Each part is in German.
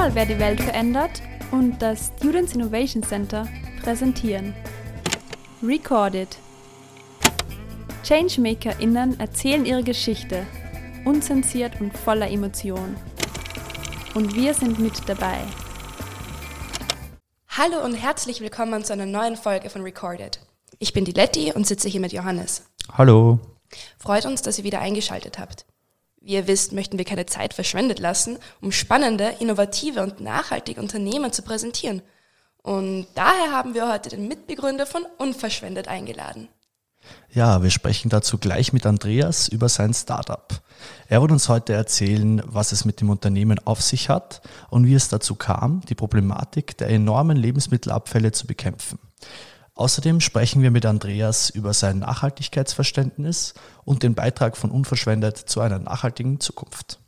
Hörmal wer die Welt verändert und das Students Innovation Center präsentieren. Recorded. ChangemakerInnen erzählen ihre Geschichte, unzensiert und voller Emotion. Und wir sind mit dabei. Hallo und herzlich willkommen zu einer neuen Folge von Recorded. Ich bin die Letty und sitze hier mit Johannes. Hallo. Freut uns, dass ihr wieder eingeschaltet habt. Wie ihr wisst, möchten wir keine Zeit verschwendet lassen, um spannende, innovative und nachhaltige Unternehmen zu präsentieren. Und daher haben wir heute den Mitbegründer von Unverschwendet eingeladen. Ja, wir sprechen dazu gleich mit Andreas über sein Startup. Er wird uns heute erzählen, was es mit dem Unternehmen auf sich hat und wie es dazu kam, die Problematik der enormen Lebensmittelabfälle zu bekämpfen. Außerdem sprechen wir mit Andreas über sein Nachhaltigkeitsverständnis und den Beitrag von Unverschwendet zu einer nachhaltigen Zukunft.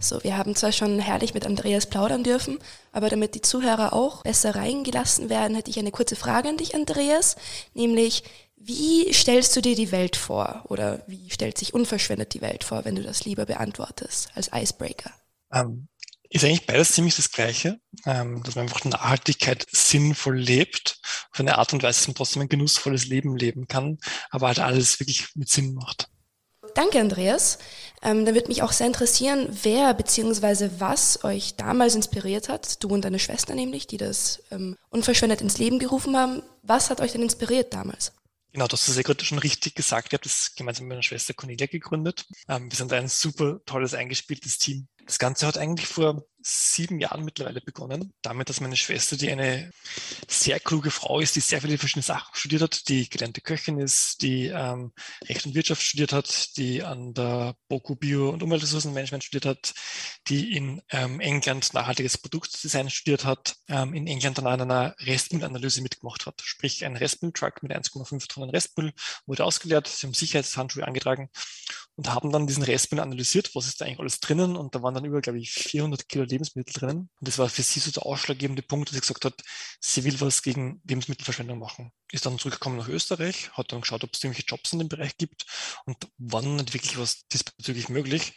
So, wir haben zwar schon herrlich mit Andreas plaudern dürfen, aber damit die Zuhörer auch besser reingelassen werden, hätte ich eine kurze Frage an dich, Andreas, nämlich wie stellst du dir die Welt vor oder wie stellt sich unverschwendet die Welt vor, wenn du das lieber beantwortest als Icebreaker? Ähm, ist eigentlich beides ziemlich das Gleiche, ähm, dass man einfach Nachhaltigkeit sinnvoll lebt, auf eine Art und Weise, dass man trotzdem ein genussvolles Leben leben kann, aber halt alles wirklich mit Sinn macht. Danke, Andreas. Ähm, da würde mich auch sehr interessieren, wer bzw. was euch damals inspiriert hat, du und deine Schwester nämlich, die das ähm, unverschwendet ins Leben gerufen haben. Was hat euch denn inspiriert damals? Genau, das hast du sehr gerade schon richtig gesagt. Ich habe das gemeinsam mit meiner Schwester Cornelia gegründet. Ähm, wir sind ein super tolles, eingespieltes Team. Das Ganze hat eigentlich vor sieben Jahren mittlerweile begonnen, damit, dass meine Schwester, die eine sehr kluge Frau ist, die sehr viele verschiedene Sachen studiert hat, die gelernte Köchin ist, die ähm, Recht und Wirtschaft studiert hat, die an der BOKU Bio- und Umweltressourcenmanagement studiert hat, die in ähm, England nachhaltiges Produktdesign studiert hat, ähm, in England dann an einer Restmüllanalyse mitgemacht hat. Sprich, ein Restmülltruck mit 1,5 Tonnen Restmüll wurde ausgeleert, sie haben Sicherheitshandschuhe angetragen und haben dann diesen Restmüll analysiert, was ist da eigentlich alles drinnen und da waren dann über, glaube ich, 400 Kilo Lebensmittel drinnen. Und das war für sie so der ausschlaggebende Punkt, dass sie gesagt hat, sie will was gegen Lebensmittelverschwendung machen. Ist dann zurückgekommen nach Österreich, hat dann geschaut, ob es irgendwelche Jobs in dem Bereich gibt und wann nicht wirklich was diesbezüglich möglich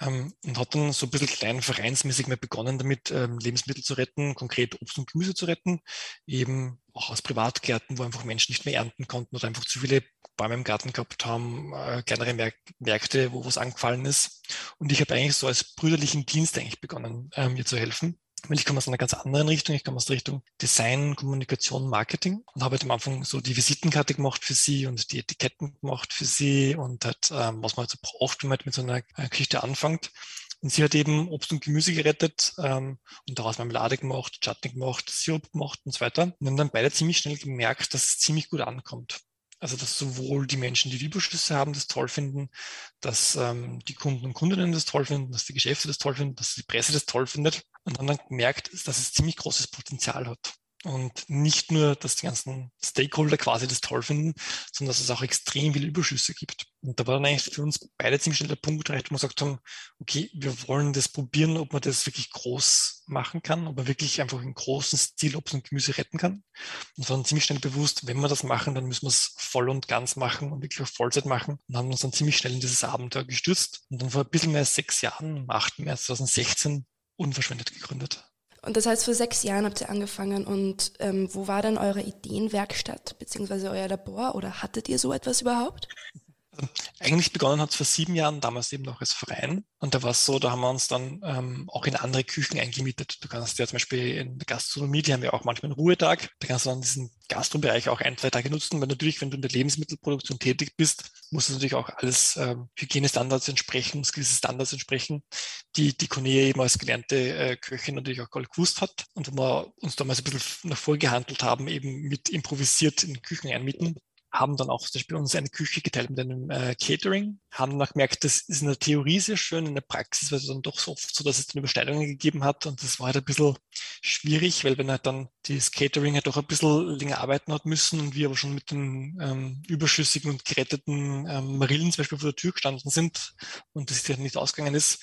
ähm, und hat dann so ein bisschen klein vereinsmäßig mal begonnen damit, ähm, Lebensmittel zu retten, konkret Obst und Gemüse zu retten, eben auch aus Privatgärten, wo einfach Menschen nicht mehr ernten konnten oder einfach zu viele Bäume im Garten gehabt haben, äh, kleinere Märk Märkte, wo was angefallen ist. Und ich habe eigentlich so als brüderlichen Dienst eigentlich begonnen, ähm, mir zu helfen. Weil ich komme aus einer ganz anderen Richtung. Ich komme aus der Richtung Design, Kommunikation, Marketing und habe halt am Anfang so die Visitenkarte gemacht für sie und die Etiketten gemacht für sie und halt, ähm, was man halt so braucht, wenn man halt mit so einer äh, Geschichte anfängt. Und sie hat eben Obst und Gemüse gerettet ähm, und daraus Marmelade gemacht, Chutney gemacht, Sirup gemacht und so weiter. Und haben dann beide ziemlich schnell gemerkt, dass es ziemlich gut ankommt. Also dass sowohl die Menschen, die die Überschüsse haben, das toll finden, dass ähm, die Kunden und Kundinnen das toll finden, dass die Geschäfte das toll finden, dass die Presse das toll findet. Und dann, dann gemerkt, dass es ziemlich großes Potenzial hat. Und nicht nur, dass die ganzen Stakeholder quasi das toll finden, sondern dass es auch extrem viele Überschüsse gibt. Und da war dann eigentlich für uns beide ziemlich schnell der Punkt erreicht, wo wir gesagt haben, okay, wir wollen das probieren, ob man das wirklich groß machen kann, ob man wirklich einfach in großen Stil Obst und Gemüse retten kann. Und war dann ziemlich schnell bewusst, wenn wir das machen, dann müssen wir es voll und ganz machen und wirklich auf Vollzeit machen. Und haben uns dann ziemlich schnell in dieses Abenteuer gestürzt. Und dann vor ein bisschen mehr als sechs Jahren, am 8. März 2016, unverschwendet gegründet. Und das heißt, vor sechs Jahren habt ihr angefangen. Und ähm, wo war denn eure Ideenwerkstatt beziehungsweise euer Labor? Oder hattet ihr so etwas überhaupt? Eigentlich begonnen hat es vor sieben Jahren, damals eben noch als Verein. Und da war es so, da haben wir uns dann ähm, auch in andere Küchen eingemietet. Du kannst ja zum Beispiel in der Gastronomie, die haben ja auch manchmal einen Ruhetag. Da kannst du dann diesen Gastrobereich auch ein, zwei Tage nutzen, weil natürlich, wenn du in der Lebensmittelproduktion tätig bist, muss es natürlich auch alles ähm, Hygienestandards entsprechen, muss gewisse Standards entsprechen, die die Cornelia eben als gelernte äh, Köchin natürlich auch gewusst hat. Und wo wir uns damals ein bisschen nach vorgehandelt haben, eben mit improvisiert in Küchen einmieten haben dann auch zum Beispiel uns eine Küche geteilt mit einem äh, Catering, haben dann gemerkt, das ist in der Theorie sehr schön, in der Praxis war es dann doch so oft so, dass es dann Überschneidungen gegeben hat und das war halt ein bisschen schwierig, weil wenn halt dann das Catering halt doch ein bisschen länger arbeiten hat müssen und wir aber schon mit den ähm, überschüssigen und geretteten ähm, Marillen zum Beispiel vor der Tür gestanden sind und das halt nicht ausgegangen ist,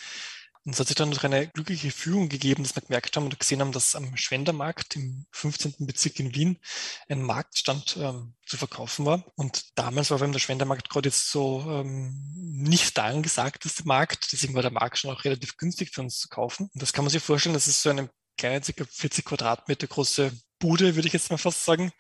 Und es hat sich dann eine glückliche Führung gegeben, dass wir gemerkt haben und gesehen haben, dass am Schwendermarkt im 15. Bezirk in Wien ein Marktstand ähm, zu verkaufen war. Und damals war vor allem der Schwendermarkt gerade jetzt so ähm, nicht der Markt. Deswegen war der Markt schon auch relativ günstig für uns zu kaufen. Und das kann man sich vorstellen, das ist so eine kleine, circa 40 Quadratmeter große Bude, würde ich jetzt mal fast sagen,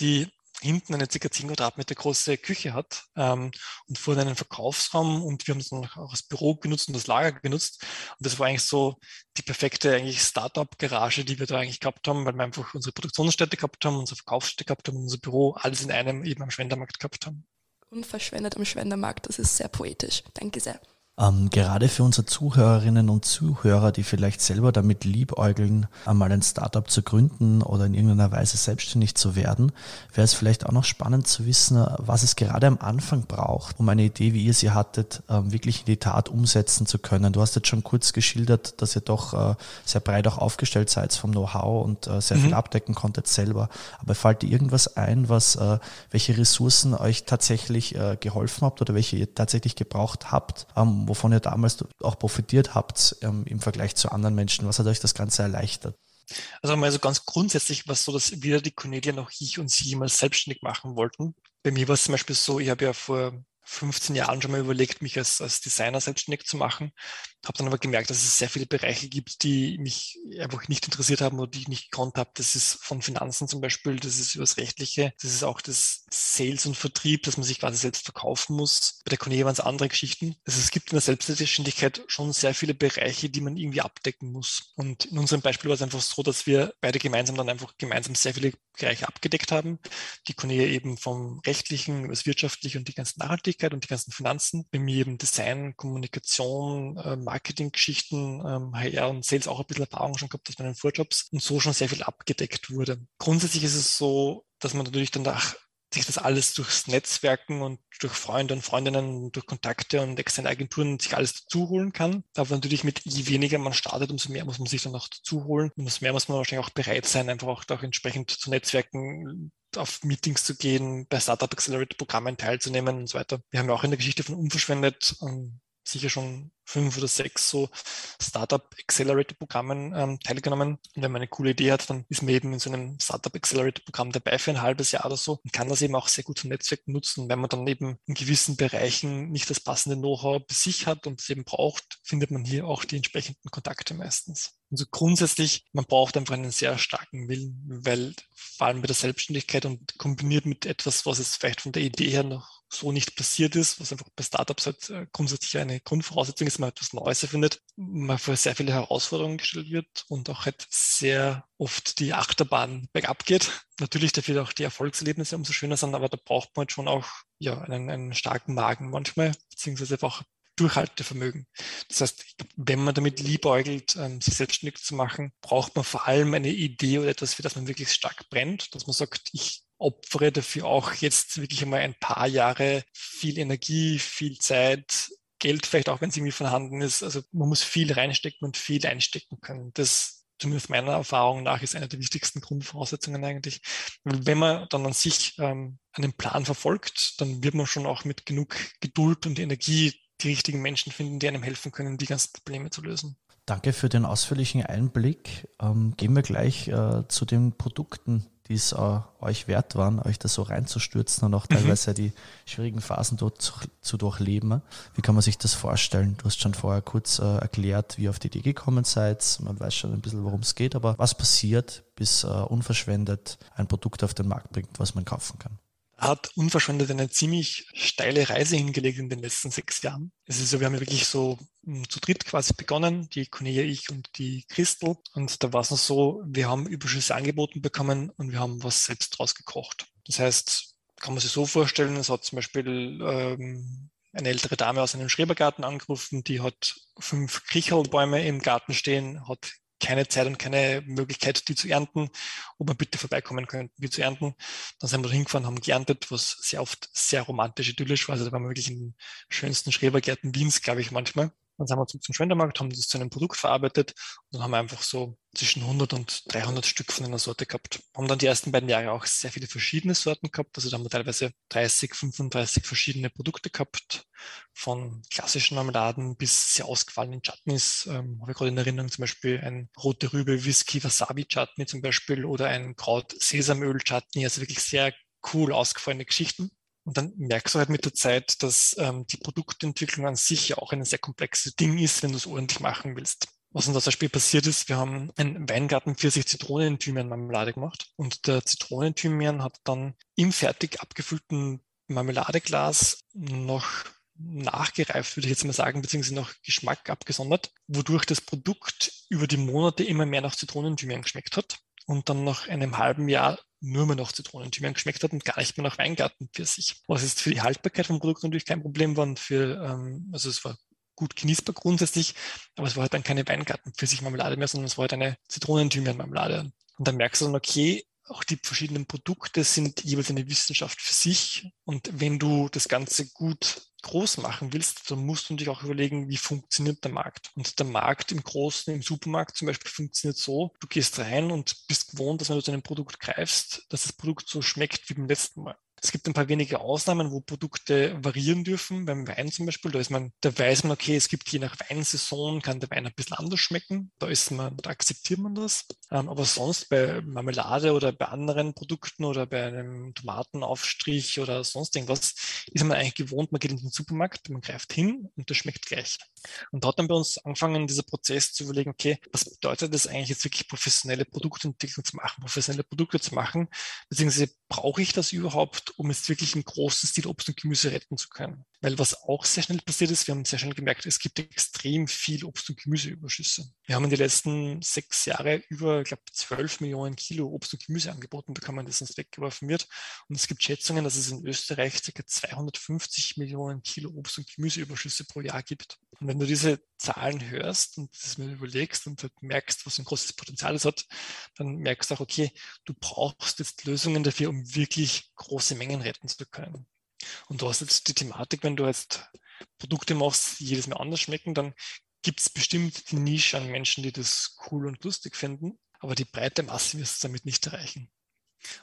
die hinten eine ca. 10 Quadratmeter große Küche hat ähm, und vorne einen Verkaufsraum und wir haben es dann auch als Büro genutzt und das Lager genutzt. Und das war eigentlich so die perfekte eigentlich Startup-Garage, die wir da eigentlich gehabt haben, weil wir einfach unsere Produktionsstätte gehabt haben, unsere Verkaufsstätte gehabt haben, unser Büro, alles in einem eben am Schwendermarkt gehabt haben. Unverschwendet am Schwendermarkt, das ist sehr poetisch. Danke sehr. Ähm, gerade für unsere Zuhörerinnen und Zuhörer, die vielleicht selber damit liebäugeln, einmal ein Startup zu gründen oder in irgendeiner Weise selbstständig zu werden, wäre es vielleicht auch noch spannend zu wissen, was es gerade am Anfang braucht, um eine Idee, wie ihr sie hattet, ähm, wirklich in die Tat umsetzen zu können. Du hast jetzt schon kurz geschildert, dass ihr doch äh, sehr breit auch aufgestellt seid vom Know-how und äh, sehr mhm. viel abdecken konntet selber. Aber fällt dir irgendwas ein, was, äh, welche Ressourcen euch tatsächlich geholfen habt oder welche ihr tatsächlich gebraucht habt, ähm, wovon ihr damals auch profitiert habt ähm, im Vergleich zu anderen Menschen? Was hat euch das Ganze erleichtert? Also mal so ganz grundsätzlich war es so, dass weder die Cornelia noch ich und sie mal selbstständig machen wollten. Bei mir war es zum Beispiel so, ich habe ja vor 15 Jahren schon mal überlegt, mich als, als Designer selbstständig zu machen. Habe dann aber gemerkt, dass es sehr viele Bereiche gibt, die mich einfach nicht interessiert haben oder die ich nicht gekonnt habe. Das ist von Finanzen zum Beispiel, das ist übers Rechtliche, das ist auch das Sales und Vertrieb, dass man sich quasi selbst verkaufen muss. Bei der Cornelia waren es andere Geschichten. Also es gibt in der Selbstständigkeit schon sehr viele Bereiche, die man irgendwie abdecken muss. Und in unserem Beispiel war es einfach so, dass wir beide gemeinsam dann einfach gemeinsam sehr viele Bereiche abgedeckt haben. Die Cornelia eben vom Rechtlichen, über das Wirtschaftliche und die ganzen Nachhaltigkeit und die ganzen Finanzen. Bei mir eben Design, Kommunikation, äh, Marketinggeschichten, ähm, HR und Sales auch ein bisschen Erfahrung schon gehabt aus meinen Vorjobs und so schon sehr viel abgedeckt wurde. Grundsätzlich ist es so, dass man natürlich dann ach, sich das alles durchs Netzwerken und durch Freunde und Freundinnen, durch Kontakte und externe Agenturen sich alles dazu holen kann. Aber natürlich mit je weniger man startet, umso mehr muss man sich dann auch dazu holen. Umso mehr muss man wahrscheinlich auch bereit sein, einfach auch, auch entsprechend zu Netzwerken, auf Meetings zu gehen, bei Startup Accelerator Programmen teilzunehmen und so weiter. Wir haben ja auch in der Geschichte von Unverschwendet ähm, sicher schon fünf oder sechs so Startup Accelerator Programmen ähm, teilgenommen. Und wenn man eine coole Idee hat, dann ist man eben in so einem Startup Accelerator Programm dabei für ein halbes Jahr oder so und kann das eben auch sehr gut zum Netzwerk nutzen. Wenn man dann eben in gewissen Bereichen nicht das passende Know-how bei sich hat und es eben braucht, findet man hier auch die entsprechenden Kontakte meistens. Also grundsätzlich, man braucht einfach einen sehr starken Willen, weil vor allem bei der Selbstständigkeit und kombiniert mit etwas, was es vielleicht von der Idee her noch so nicht passiert ist, was einfach bei Startups halt äh, grundsätzlich eine Grundvoraussetzung ist, man etwas Neues erfindet, man vor sehr viele Herausforderungen gestellt wird und auch halt sehr oft die Achterbahn bergab geht. Natürlich dafür auch die Erfolgserlebnisse umso schöner sind, aber da braucht man halt schon auch ja, einen, einen starken Magen manchmal, beziehungsweise einfach Durchhaltevermögen. Das heißt, wenn man damit liebäugelt, ähm, sich selbstständig zu machen, braucht man vor allem eine Idee oder etwas, für das man wirklich stark brennt, dass man sagt, ich opfere dafür auch jetzt wirklich einmal ein paar Jahre viel Energie, viel Zeit, Geld vielleicht auch, wenn es irgendwie vorhanden ist. Also man muss viel reinstecken und viel einstecken können. Das zumindest meiner Erfahrung nach ist eine der wichtigsten Grundvoraussetzungen eigentlich. Wenn man dann an sich ähm, einen Plan verfolgt, dann wird man schon auch mit genug Geduld und Energie die richtigen Menschen finden, die einem helfen können, die ganzen Probleme zu lösen. Danke für den ausführlichen Einblick. Ähm, gehen wir gleich äh, zu den Produkten, die es äh, euch wert waren, euch da so reinzustürzen und auch mhm. teilweise mhm. die schwierigen Phasen dort zu, zu, durchleben. Wie kann man sich das vorstellen? Du hast schon vorher kurz äh, erklärt, wie ihr auf die Idee gekommen seid. Man weiß schon ein bisschen, worum es geht, aber was passiert, bis äh, unverschwendet ein Produkt auf den Markt bringt, was man kaufen kann? Hat unverschwendet eine ziemlich steile Reise hingelegt in den letzten sechs Jahren. Es ist so, wir haben ja wirklich so hm, zu dritt quasi begonnen, die Cornelia, ich und die Christel. Und da war es noch so, wir haben Überschüsse angeboten bekommen und wir haben was selbst draus gekocht. Das heißt, kann man sich so vorstellen, es hat zum Beispiel ähm, eine ältere Dame aus einem Schrebergarten angerufen, die hat fünf Krichelbäume im Garten stehen, hat keine Zeit und keine Möglichkeit, die zu ernten, ob wir bitte vorbeikommen könnten, die zu ernten. Dann sind wir hingefahren, haben geerntet, was sehr oft sehr romantisch idyllisch war. Also da waren wir wirklich in den schönsten Schrebergärten Wiens, glaube ich, manchmal. Dann sind wir zum, zum Schwendermarkt, haben das zu einem Produkt verarbeitet und dann haben wir einfach so zwischen 100 und 300 Stück von einer Sorte gehabt. Haben dann die ersten beiden Jahre auch sehr viele verschiedene Sorten gehabt. Also da haben wir teilweise 30, 35 verschiedene Produkte gehabt, von klassischen Marmeladen bis sehr ausgefallenen Chutneys. Ähm, habe ich gerade in Erinnerung zum Beispiel ein rote Rübe Whisky Wasabi Chutney zum Beispiel oder ein Kraut Sesamöl Chutney. Also wirklich sehr cool ausgefallene Geschichten. Und dann merkst du halt mit der Zeit, dass ähm, die Produktentwicklung an sich ja auch ein sehr komplexes Ding ist, wenn du es ordentlich machen willst. Was uns zum Beispiel passiert ist, wir haben einen Weingarten 40 Zitronen-Thymian-Marmelade gemacht und der Zitronenthymian hat dann im fertig abgefüllten Marmeladeglas noch nachgereift, würde ich jetzt mal sagen, beziehungsweise noch Geschmack abgesondert, wodurch das Produkt über die Monate immer mehr nach Zitronenthymian geschmeckt hat und dann nach einem halben Jahr nur mehr noch Zitronenthymian geschmeckt hat und gar nicht mehr nach Weingarten für sich. Was jetzt für die Haltbarkeit vom Produkt natürlich kein Problem war und für, ähm, also es war gut genießbar grundsätzlich, aber es war halt dann keine Weingarten für sich Marmelade mehr, sondern es war halt eine Zitronenthymian-Marmelade. Und dann merkst du dann, okay, auch die verschiedenen Produkte sind jeweils eine Wissenschaft für sich. Und wenn du das Ganze gut groß machen willst, dann musst du dich auch überlegen, wie funktioniert der Markt. Und der Markt im Großen, im Supermarkt zum Beispiel, funktioniert so, du gehst rein und bist gewohnt, dass wenn du zu einem Produkt greifst, dass das Produkt so schmeckt wie beim letzten Mal. Es gibt ein paar wenige Ausnahmen, wo Produkte variieren dürfen. Beim Wein zum Beispiel, da ist man, da weiß man, okay, es gibt je nach Weinsaison, kann der Wein ein bisschen anders schmecken. Da ist man, da akzeptiert man das. Ähm, aber sonst bei Marmelade oder bei anderen Produkten oder bei einem Tomatenaufstrich oder sonst irgendwas ist man eigentlich gewohnt, man geht in den Supermarkt, man greift hin und das schmeckt gleich. Und da hat dann bei uns angefangen, dieser Prozess zu überlegen, okay, was bedeutet das eigentlich jetzt wirklich professionelle Produktentwicklung zu machen, professionelle Produkte zu machen, beziehungsweise brauche ich das überhaupt, um jetzt wirklich im großen Stil Obst und Gemüse retten zu können? Weil was auch sehr schnell passiert ist, wir haben sehr schnell gemerkt, es gibt extrem viel Obst- und Gemüseüberschüsse. Wir haben in den letzten sechs Jahren über, ich glaube, zwölf Millionen Kilo Obst und Gemüse angeboten bekommen, das uns weggeworfen wird. Und es gibt Schätzungen, dass es in Österreich ca. 250 Millionen Kilo Obst- und Gemüseüberschüsse pro Jahr gibt. Und wenn du diese Zahlen hörst und das mir überlegst und halt merkst, was ein großes Potenzial es hat, dann merkst du auch, okay, du brauchst jetzt Lösungen dafür, um wirklich große Mengen retten zu können. Und du hast jetzt die Thematik, wenn du jetzt Produkte machst, die jedes Mal anders schmecken, dann gibt es bestimmt die Nische an Menschen, die das cool und lustig finden, aber die breite Masse wirst du damit nicht erreichen.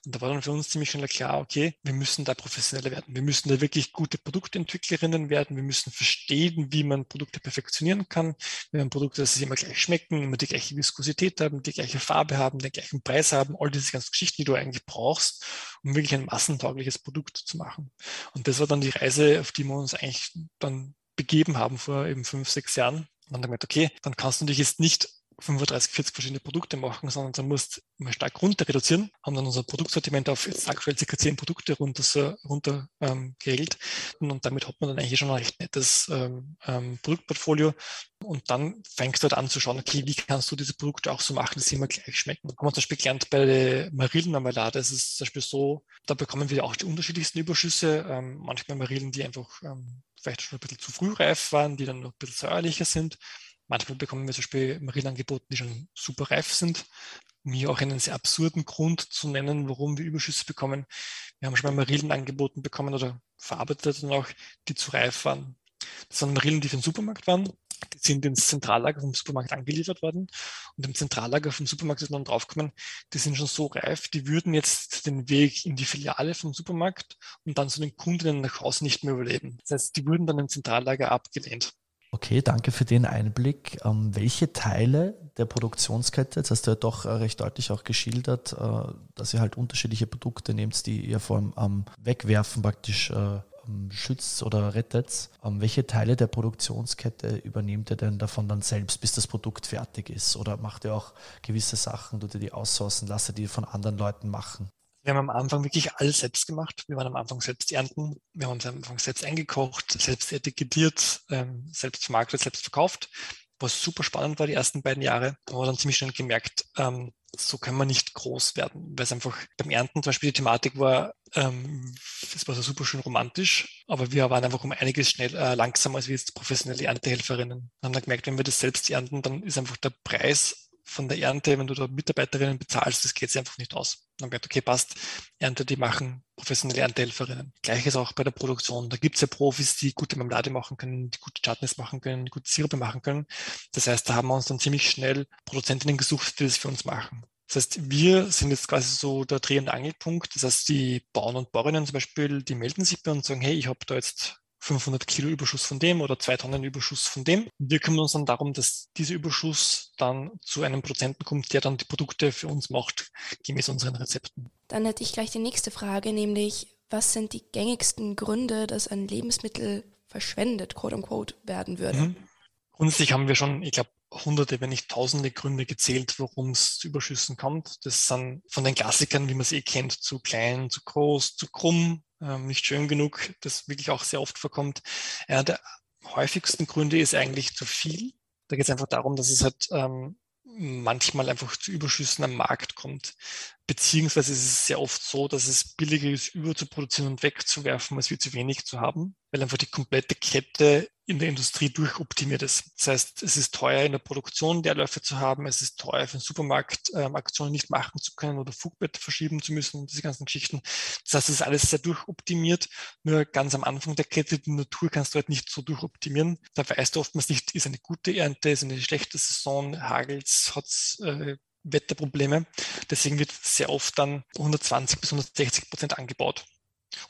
Und da war dann für uns ziemlich schnell klar, okay, wir müssen da professioneller werden. Wir müssen da wirklich gute Produktentwicklerinnen werden. Wir müssen verstehen, wie man Produkte perfektionieren kann. Wir haben Produkte, dass sie immer gleich schmecken, immer die gleiche Viskosität haben, die gleiche Farbe haben, den gleichen Preis haben, all diese ganzen Geschichten, die du eigentlich brauchst, um wirklich ein massentaugliches Produkt zu machen. Und das war dann die Reise, auf die wir uns eigentlich dann begeben haben vor eben fünf, sechs Jahren. Und dann gemeint, okay, dann kannst du dich jetzt nicht 35, 40 verschiedene Produkte machen, sondern du musst mal stark runter reduzieren, haben dann unser Produktsortiment auf jetzt aktuell ca. 10 Produkte runter, runter ähm, geregelt und damit hat man dann eigentlich schon ein recht nettes ähm, ähm, Produktportfolio und dann fängst du halt an zu schauen, okay, wie kannst du diese Produkte auch so machen, dass sie immer gleich schmecken. Haben wir zum Beispiel gelernt bei der Marillenmarmelade, es ist zum Beispiel so, da bekommen wir auch die unterschiedlichsten Überschüsse, ähm, manchmal Marillen, die einfach ähm, vielleicht schon ein bisschen zu früh reif waren, die dann noch ein bisschen säuerlicher sind Manchmal bekommen wir zum Beispiel Marillen angeboten, die schon super reif sind. Um hier auch einen sehr absurden Grund zu nennen, warum wir Überschüsse bekommen. Wir haben schon mal Marillen angeboten bekommen oder verarbeitet dann auch, die zu reif waren. Das waren Marillen, die für den Supermarkt waren. Die sind ins Zentrallager vom Supermarkt angeliefert worden. Und im Zentrallager vom Supermarkt ist dann draufgekommen, die sind schon so reif, die würden jetzt den Weg in die Filiale vom Supermarkt und dann zu den Kundinnen nach Hause nicht mehr überleben. Das heißt, die wurden dann im Zentrallager abgelehnt. Okay, danke für den Einblick. Ähm, welche Teile der Produktionskette, jetzt hast du ja doch äh, recht deutlich auch geschildert, äh, dass ihr halt unterschiedliche Produkte nehmt, die ihr vor allem am Wegwerfen praktisch äh, schützt oder rettet. Ähm, welche Teile der Produktionskette übernehmt ihr denn davon dann selbst, bis das Produkt fertig ist? Oder macht ihr auch gewisse Sachen, tut ihr die aussourcen, lasst ihr die von anderen Leuten machen? Wir haben am Anfang wirklich alles selbst gemacht. Wir waren am Anfang selbst ernten. Wir haben uns am Anfang selbst eingekocht, selbst etikettiert, ähm, selbst vermarktet, selbst verkauft. Was super spannend war die ersten beiden Jahre. Da haben wir dann ziemlich schnell gemerkt, ähm, so können wir nicht groß werden, weil es einfach beim Ernten zum Beispiel die Thematik war, ähm, das war so super schön romantisch, aber wir waren einfach um einiges schnell äh, langsamer als wir jetzt professionelle Erntehelferinnen. Wir haben dann gemerkt, wenn wir das selbst ernten, dann ist einfach der Preis von der Ernte, wenn du da Mitarbeiterinnen bezahlst, das geht einfach nicht aus. Dann gesagt, okay, passt, Ernte, die machen professionelle Erntehelferinnen. Gleiches auch bei der Produktion. Da gibt es ja Profis, die gute Marmelade machen können, die gute Chutneys machen können, die gute Sirupe machen können. Das heißt, da haben wir uns dann ziemlich schnell Produzentinnen gesucht, die das für uns machen. Das heißt, wir sind jetzt quasi so der Dreh- und Angelpunkt. Das heißt, die Bauern und Bäuerinnen zum Beispiel, die melden sich bei uns und sagen, hey, ich habe da jetzt 500 Kilo Überschuss von dem oder zwei Tonnen Überschuss von dem. Wir kümmern uns dann darum, dass dieser Überschuss dann zu einem Prozenten kommt, der dann die Produkte für uns macht, gemäß unseren Rezepten. Dann hätte ich gleich die nächste Frage, nämlich, was sind die gängigsten Gründe, dass ein Lebensmittel verschwendet, quote unquote, werden würde? Mhm. Grundsätzlich haben wir schon, ich glaube, hunderte, wenn nicht tausende Gründe gezählt, warum es zu Überschüssen kommt. Das sind von den Klassikern, wie man es eh kennt, zu klein, zu groß, zu krumm, ähm, nicht schön genug, das wirklich auch sehr oft vorkommt. Einer der häufigsten Gründe ist eigentlich zu viel. Da geht es einfach darum, dass es halt ähm, manchmal einfach zu Überschüssen am Markt kommt. Beziehungsweise ist es sehr oft so, dass es billiger ist, überzuproduzieren und wegzuwerfen, als wir zu wenig zu haben, weil einfach die komplette Kette in der Industrie durchoptimiert ist. Das heißt, es ist teuer in der Produktion Leerläufe zu haben, es ist teuer für den Supermarkt ähm, Aktionen nicht machen zu können oder Flugbett verschieben zu müssen, diese ganzen Geschichten. Das heißt, es ist alles sehr durchoptimiert. Nur ganz am Anfang der Kette, die Natur kannst du halt nicht so durchoptimieren. Da weißt du oftmals nicht, ist eine gute Ernte, ist eine schlechte Saison, hagels, hat äh, Wetterprobleme. Deswegen wird sehr oft dann 120 bis 160 Prozent angebaut.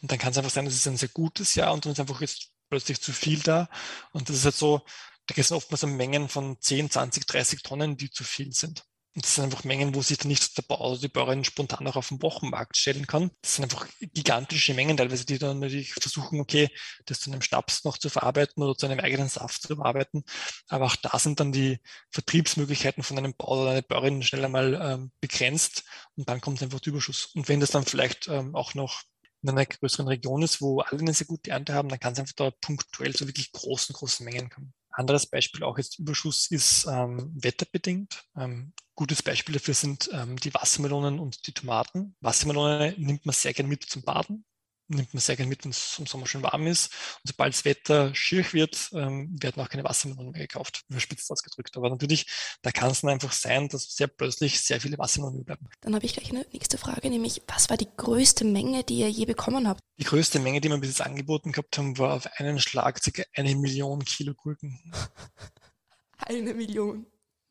Und dann kann es einfach sein, das ist ein sehr gutes Jahr und dann ist einfach jetzt plötzlich zu viel da. Und das ist halt so, da geht es oftmals um Mengen von 10, 20, 30 Tonnen, die zu viel sind. Und das sind einfach Mengen, wo sich dann nicht der Bauer oder die Bäuerin spontan auch auf dem Wochenmarkt stellen kann. Das sind einfach gigantische Mengen teilweise, die dann natürlich versuchen, okay, das zu einem Schnaps noch zu verarbeiten oder zu einem eigenen Saft zu verarbeiten. Aber auch da sind dann die Vertriebsmöglichkeiten von einem Bauer oder einer Bäuerin schnell einmal ähm, begrenzt und dann kommt einfach der Überschuss. Und wenn das dann vielleicht ähm, auch noch in einer größeren Region ist, wo alle eine sehr gute Ernte haben, dann kann es einfach da punktuell zu wirklich großen, großen Mengen kommen. Anderes Beispiel auch jetzt Überschuss ist ähm, wetterbedingt. Ähm, gutes Beispiel dafür sind ähm, die Wassermelonen und die Tomaten. Wassermelone nimmt man sehr gerne mit zum Baden nimmt man sehr gerne mit, wenn es im Sommer schön warm ist. Und sobald das Wetter schier wird, ähm, werden auch keine Wassermelonen mehr gekauft, überspitzt ausgedrückt. Aber natürlich, da kann es dann einfach sein, dass sehr plötzlich sehr viele Wassermelonen bleiben. Dann habe ich gleich eine nächste Frage, nämlich, was war die größte Menge, die ihr je bekommen habt? Die größte Menge, die wir bis jetzt angeboten gehabt haben, war auf einen Schlag ca. eine Million Kilo Gurken. eine Million?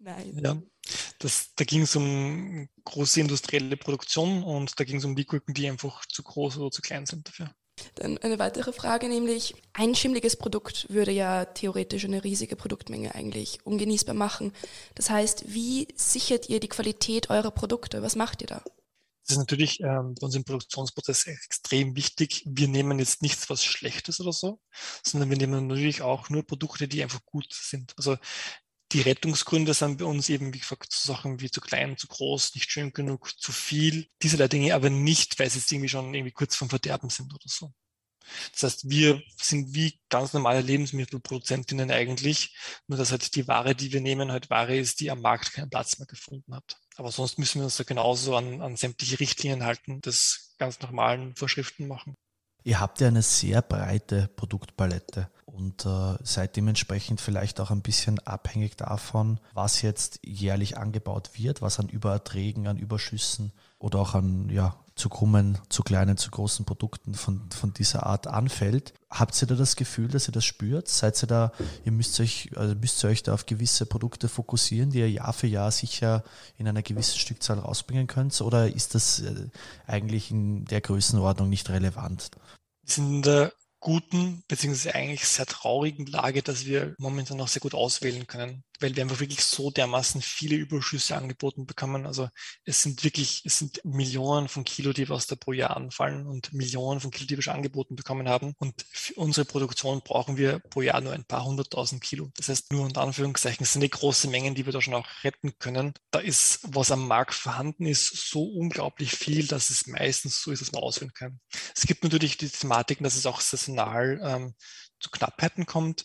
Nein. Ja, das, da ging es um große industrielle Produktion und da ging es um die Gurken, die einfach zu groß oder zu klein sind dafür. Dann eine weitere Frage, nämlich ein schimmliges Produkt würde ja theoretisch eine riesige Produktmenge eigentlich ungenießbar machen. Das heißt, wie sichert ihr die Qualität eurer Produkte? Was macht ihr da? Das ist natürlich ähm, bei uns im Produktionsprozess extrem wichtig. Wir nehmen jetzt nichts, was Schlechtes oder so, sondern wir nehmen natürlich auch nur Produkte, die einfach gut sind. Also die Rettungsgründe sind bei uns eben, wie gesagt, Sachen wie zu klein, zu groß, nicht schön genug, zu viel, diese Dinge, aber nicht, weil sie jetzt irgendwie schon irgendwie kurz vom Verderben sind oder so. Das heißt, wir sind wie ganz normale Lebensmittelproduzentinnen eigentlich, nur dass halt die Ware, die wir nehmen, halt Ware ist, die am Markt keinen Platz mehr gefunden hat. Aber sonst müssen wir uns da genauso an, an sämtliche Richtlinien halten, des ganz normalen Vorschriften machen. Ihr habt ja eine sehr breite Produktpalette und äh, seid dementsprechend vielleicht auch ein bisschen abhängig davon, was jetzt jährlich angebaut wird, was an Übererträgen, an Überschüssen oder auch an ja, zu krummen, zu kleinen, zu großen Produkten von, von dieser Art anfällt. Habt ihr da das Gefühl, dass ihr das spürt? Seid ihr da, ihr müsst euch, also müsst ihr euch da auf gewisse Produkte fokussieren, die ihr Jahr für Jahr sicher in einer gewissen Stückzahl rausbringen könnt? Oder ist das äh, eigentlich in der Größenordnung nicht relevant? Wir sind in der guten, beziehungsweise eigentlich sehr traurigen Lage, dass wir momentan noch sehr gut auswählen können weil wir einfach wirklich so dermaßen viele Überschüsse angeboten bekommen. Also es sind wirklich, es sind Millionen von Kilo, die wir aus der pro Jahr anfallen und Millionen von Kilo, die wir schon angeboten bekommen haben. Und für unsere Produktion brauchen wir pro Jahr nur ein paar hunderttausend Kilo. Das heißt, nur unter Anführungszeichen, sind die große Mengen, die wir da schon auch retten können. Da ist, was am Markt vorhanden ist, so unglaublich viel, dass es meistens so ist, dass man auswählen kann. Es gibt natürlich die Thematiken, dass es auch saisonal ähm, zu Knappheiten kommt.